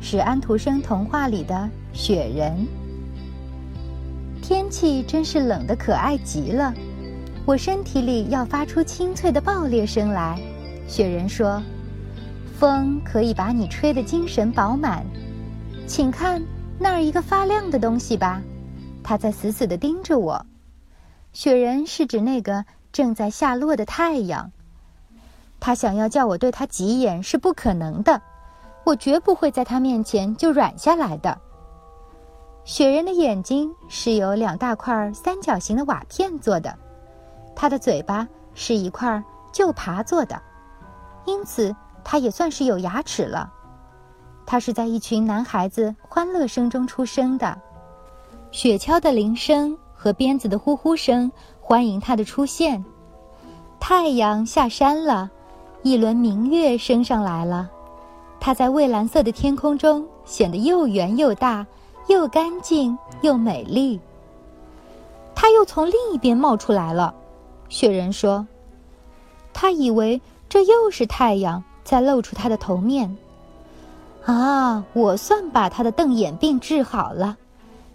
是安徒生童话里的雪人。天气真是冷得可爱极了，我身体里要发出清脆的爆裂声来。雪人说：“风可以把你吹得精神饱满，请看那儿一个发亮的东西吧，它在死死地盯着我。”雪人是指那个正在下落的太阳。他想要叫我对他急眼是不可能的，我绝不会在他面前就软下来的。雪人的眼睛是由两大块三角形的瓦片做的，他的嘴巴是一块旧爬做的，因此他也算是有牙齿了。他是在一群男孩子欢乐声中出生的，雪橇的铃声和鞭子的呼呼声欢迎他的出现。太阳下山了。一轮明月升上来了，它在蔚蓝色的天空中显得又圆又大，又干净又美丽。它又从另一边冒出来了，雪人说：“他以为这又是太阳在露出它的头面。”啊，我算把他的瞪眼病治好了。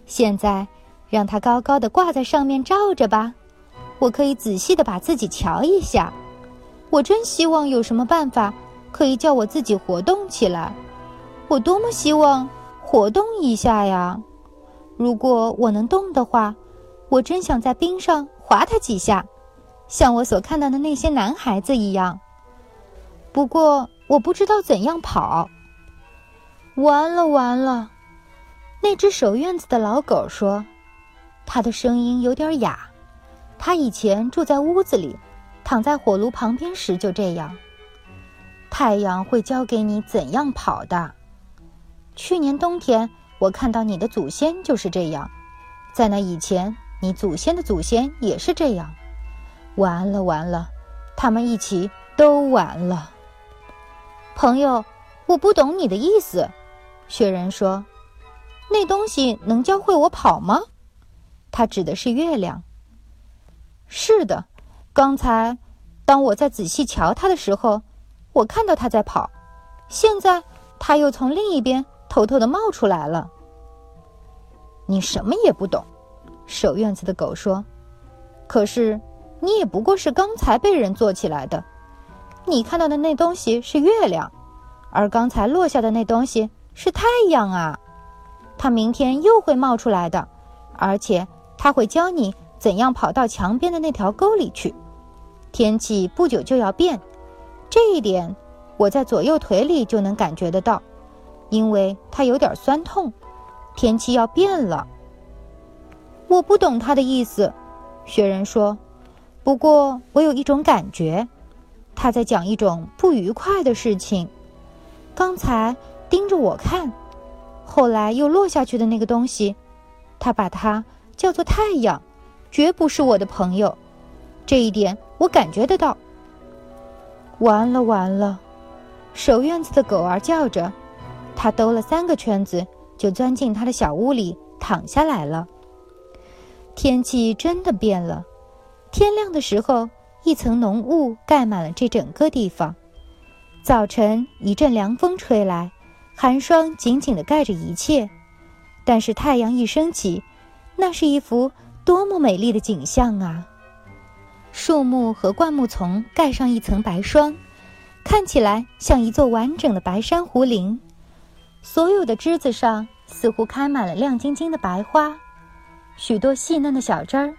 现在，让它高高的挂在上面照着吧，我可以仔细的把自己瞧一下。我真希望有什么办法可以叫我自己活动起来，我多么希望活动一下呀！如果我能动的话，我真想在冰上滑它几下，像我所看到的那些男孩子一样。不过我不知道怎样跑。完了完了！那只守院子的老狗说，它的声音有点哑。它以前住在屋子里。躺在火炉旁边时就这样。太阳会教给你怎样跑的。去年冬天，我看到你的祖先就是这样。在那以前，你祖先的祖先也是这样。完了完了，他们一起都完了。朋友，我不懂你的意思。雪人说：“那东西能教会我跑吗？”他指的是月亮。是的。刚才，当我在仔细瞧它的时候，我看到它在跑。现在，它又从另一边偷偷的冒出来了。你什么也不懂，守院子的狗说。可是，你也不过是刚才被人做起来的。你看到的那东西是月亮，而刚才落下的那东西是太阳啊。它明天又会冒出来的，而且它会教你怎样跑到墙边的那条沟里去。天气不久就要变，这一点我在左右腿里就能感觉得到，因为它有点酸痛。天气要变了，我不懂他的意思。雪人说：“不过我有一种感觉，他在讲一种不愉快的事情。刚才盯着我看，后来又落下去的那个东西，他把它叫做太阳，绝不是我的朋友。这一点。”我感觉得到。完了完了，守院子的狗儿叫着，它兜了三个圈子，就钻进它的小屋里躺下来了。天气真的变了，天亮的时候，一层浓雾盖满了这整个地方。早晨一阵凉风吹来，寒霜紧紧地盖着一切。但是太阳一升起，那是一幅多么美丽的景象啊！树木和灌木丛盖上一层白霜，看起来像一座完整的白珊瑚林。所有的枝子上似乎开满了亮晶晶的白花，许多细嫩的小枝儿，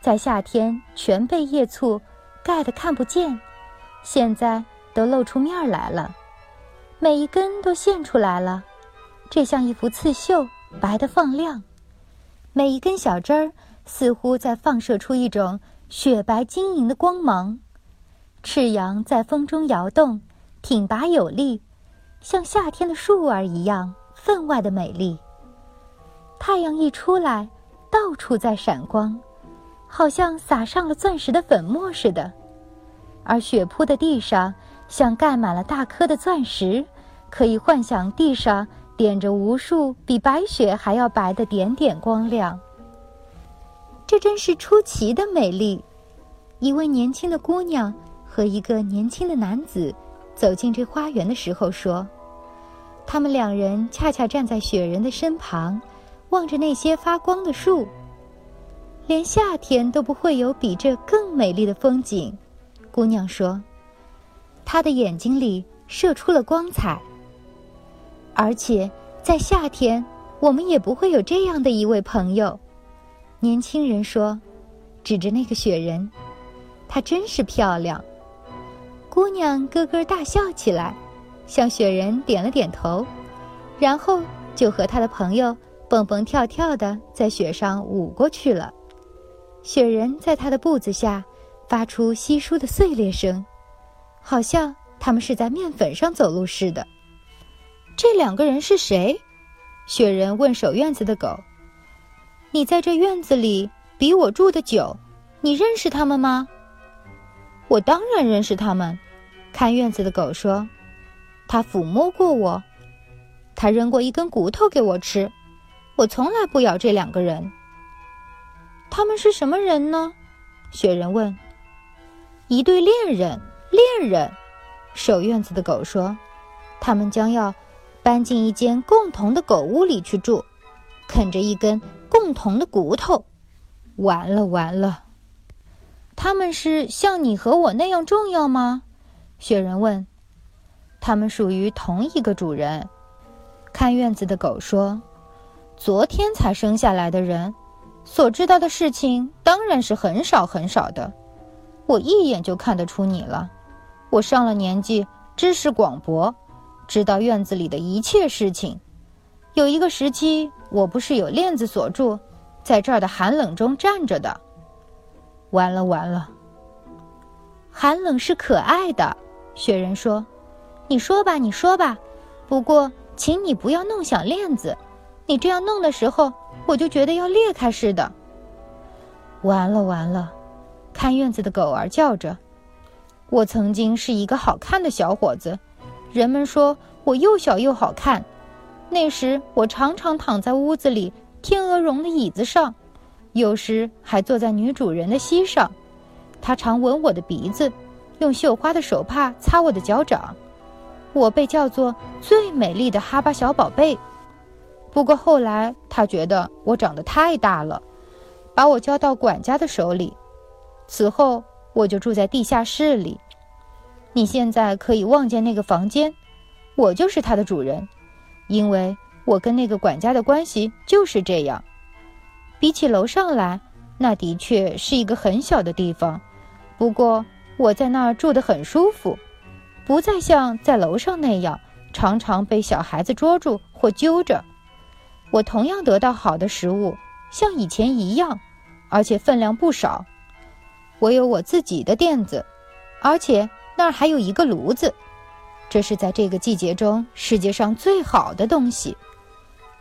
在夏天全被叶簇盖得看不见，现在都露出面来了。每一根都现出来了，这像一幅刺绣，白得放亮。每一根小枝儿似乎在放射出一种。雪白晶莹的光芒，赤阳在风中摇动，挺拔有力，像夏天的树儿一样分外的美丽。太阳一出来，到处在闪光，好像撒上了钻石的粉末似的。而雪铺的地上，像盖满了大颗的钻石，可以幻想地上点着无数比白雪还要白的点点光亮。这真是出奇的美丽。一位年轻的姑娘和一个年轻的男子走进这花园的时候说：“他们两人恰恰站在雪人的身旁，望着那些发光的树。连夏天都不会有比这更美丽的风景。”姑娘说：“她的眼睛里射出了光彩。而且在夏天，我们也不会有这样的一位朋友。”年轻人说，指着那个雪人，她真是漂亮。姑娘咯咯大笑起来，向雪人点了点头，然后就和她的朋友蹦蹦跳跳的在雪上舞过去了。雪人在她的步子下发出稀疏的碎裂声，好像他们是在面粉上走路似的。这两个人是谁？雪人问守院子的狗。你在这院子里比我住的久，你认识他们吗？我当然认识他们。看院子的狗说：“他抚摸过我，他扔过一根骨头给我吃。我从来不咬这两个人。他们是什么人呢？”雪人问。“一对恋人，恋人。”守院子的狗说：“他们将要搬进一间共同的狗屋里去住，啃着一根。”共同的骨头，完了完了！他们是像你和我那样重要吗？雪人问。他们属于同一个主人。看院子的狗说：“昨天才生下来的人，所知道的事情当然是很少很少的。我一眼就看得出你了。我上了年纪，知识广博，知道院子里的一切事情。有一个时期。”我不是有链子锁住，在这儿的寒冷中站着的。完了完了。寒冷是可爱的，雪人说：“你说吧，你说吧。不过，请你不要弄响链子，你这样弄的时候，我就觉得要裂开似的。”完了完了，看院子的狗儿叫着：“我曾经是一个好看的小伙子，人们说我又小又好看。”那时我常常躺在屋子里天鹅绒的椅子上，有时还坐在女主人的膝上。她常吻我的鼻子，用绣花的手帕擦我的脚掌。我被叫做最美丽的哈巴小宝贝。不过后来她觉得我长得太大了，把我交到管家的手里。此后我就住在地下室里。你现在可以望见那个房间，我就是它的主人。因为我跟那个管家的关系就是这样，比起楼上来，那的确是一个很小的地方。不过我在那儿住得很舒服，不再像在楼上那样常常被小孩子捉住或揪着。我同样得到好的食物，像以前一样，而且分量不少。我有我自己的垫子，而且那儿还有一个炉子。这是在这个季节中世界上最好的东西。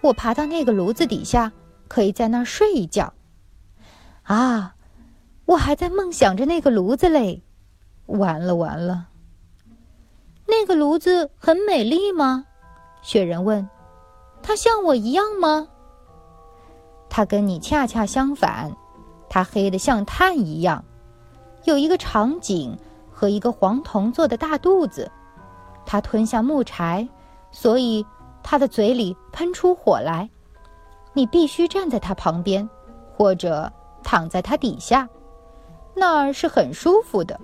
我爬到那个炉子底下，可以在那儿睡一觉。啊，我还在梦想着那个炉子嘞！完了完了。那个炉子很美丽吗？雪人问。它像我一样吗？它跟你恰恰相反，它黑得像炭一样，有一个长颈和一个黄铜做的大肚子。他吞下木柴，所以他的嘴里喷出火来。你必须站在他旁边，或者躺在他底下，那儿是很舒服的。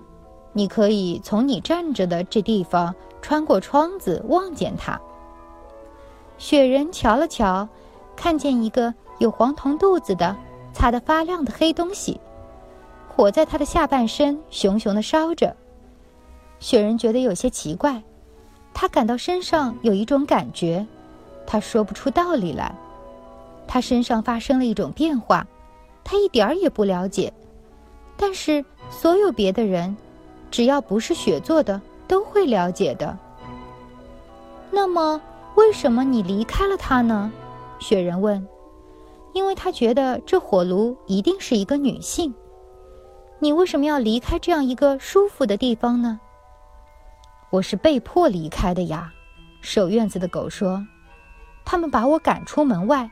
你可以从你站着的这地方穿过窗子望见他。雪人瞧了瞧，看见一个有黄铜肚子的、擦得发亮的黑东西，火在他的下半身熊熊的烧着。雪人觉得有些奇怪。他感到身上有一种感觉，他说不出道理来。他身上发生了一种变化，他一点儿也不了解。但是所有别的人，只要不是雪做的，都会了解的。那么，为什么你离开了他呢？雪人问。因为他觉得这火炉一定是一个女性。你为什么要离开这样一个舒服的地方呢？我是被迫离开的呀。守院子的狗说：“他们把我赶出门外，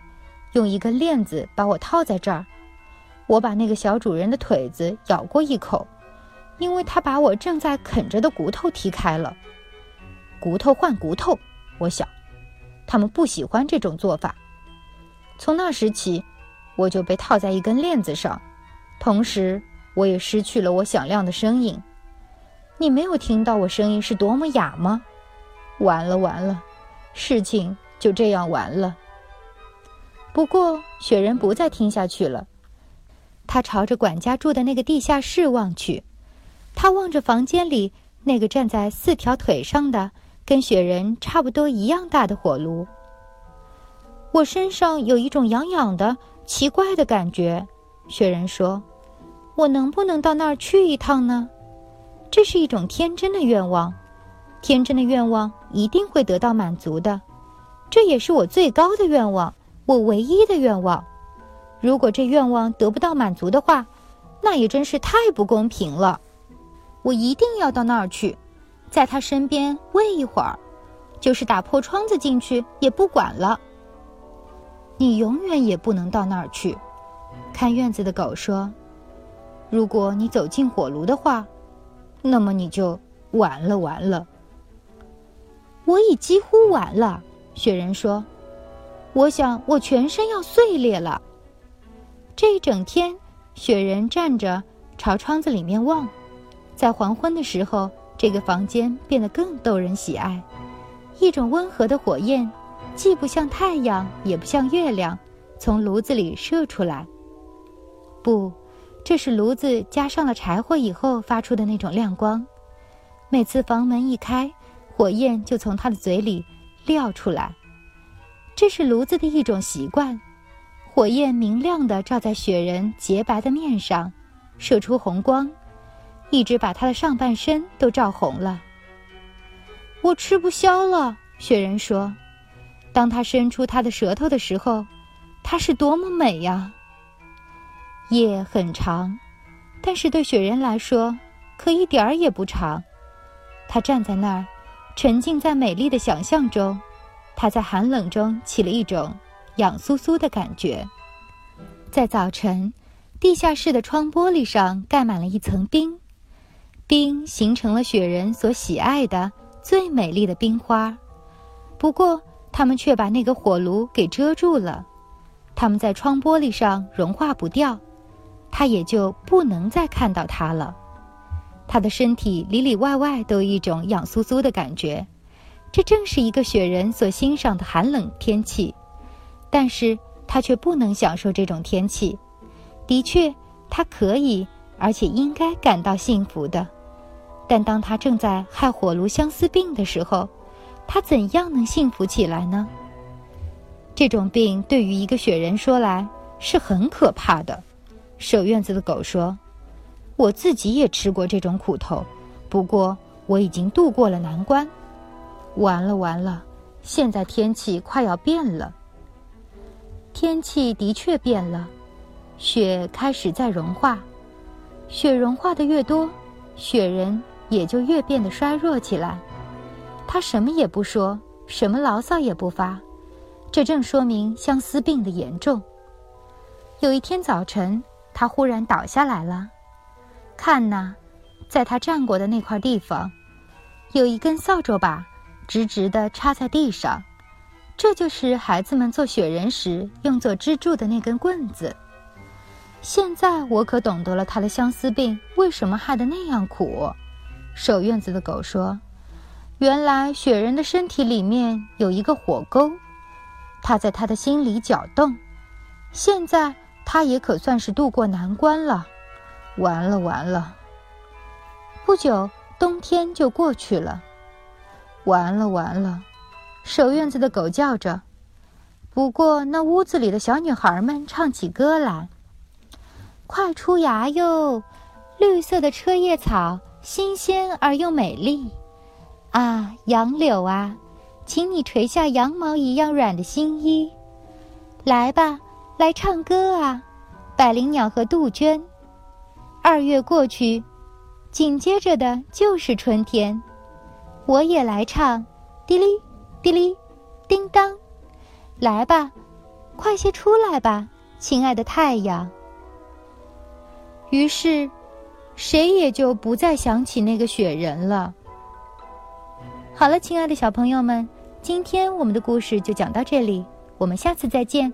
用一个链子把我套在这儿。我把那个小主人的腿子咬过一口，因为他把我正在啃着的骨头踢开了。骨头换骨头，我想，他们不喜欢这种做法。从那时起，我就被套在一根链子上，同时我也失去了我响亮的声音。你没有听到我声音是多么哑吗？”完了完了，事情就这样完了。不过雪人不再听下去了，他朝着管家住的那个地下室望去，他望着房间里那个站在四条腿上的、跟雪人差不多一样大的火炉。我身上有一种痒痒的、奇怪的感觉，雪人说：“我能不能到那儿去一趟呢？”这是一种天真的愿望。天真的愿望一定会得到满足的，这也是我最高的愿望，我唯一的愿望。如果这愿望得不到满足的话，那也真是太不公平了。我一定要到那儿去，在他身边喂一会儿，就是打破窗子进去也不管了。你永远也不能到那儿去，看院子的狗说：“如果你走进火炉的话，那么你就完了，完了。”我已几乎完了，雪人说：“我想我全身要碎裂了。”这一整天，雪人站着朝窗子里面望，在黄昏的时候，这个房间变得更逗人喜爱。一种温和的火焰，既不像太阳，也不像月亮，从炉子里射出来。不，这是炉子加上了柴火以后发出的那种亮光。每次房门一开。火焰就从他的嘴里撂出来，这是炉子的一种习惯。火焰明亮的照在雪人洁白的面上，射出红光，一直把他的上半身都照红了。我吃不消了，雪人说。当他伸出他的舌头的时候，他是多么美呀！夜很长，但是对雪人来说，可一点儿也不长。他站在那儿。沉浸在美丽的想象中，他在寒冷中起了一种痒酥酥的感觉。在早晨，地下室的窗玻璃上盖满了一层冰，冰形成了雪人所喜爱的最美丽的冰花。不过，它们却把那个火炉给遮住了，它们在窗玻璃上融化不掉，他也就不能再看到它了。他的身体里里外外都有一种痒酥酥的感觉，这正是一个雪人所欣赏的寒冷天气，但是他却不能享受这种天气。的确，他可以，而且应该感到幸福的，但当他正在害火炉相思病的时候，他怎样能幸福起来呢？这种病对于一个雪人说来是很可怕的。守院子的狗说。我自己也吃过这种苦头，不过我已经度过了难关。完了完了，现在天气快要变了。天气的确变了，雪开始在融化。雪融化的越多，雪人也就越变得衰弱起来。他什么也不说，什么牢骚也不发，这正说明相思病的严重。有一天早晨，他忽然倒下来了。看呐，在他站过的那块地方，有一根扫帚把，直直的插在地上，这就是孩子们做雪人时用作支柱的那根棍子。现在我可懂得了他的相思病为什么害得那样苦。守院子的狗说：“原来雪人的身体里面有一个火沟，它在他的心里搅动。现在他也可算是渡过难关了。”完了完了！不久，冬天就过去了。完了完了！守院子的狗叫着。不过，那屋子里的小女孩们唱起歌来：“快出芽哟，绿色的车叶草，新鲜而又美丽。啊，杨柳啊，请你垂下羊毛一样软的新衣。来吧，来唱歌啊，百灵鸟和杜鹃。二月过去，紧接着的就是春天。我也来唱，滴哩滴哩，叮当，来吧，快些出来吧，亲爱的太阳。于是，谁也就不再想起那个雪人了。好了，亲爱的小朋友们，今天我们的故事就讲到这里，我们下次再见。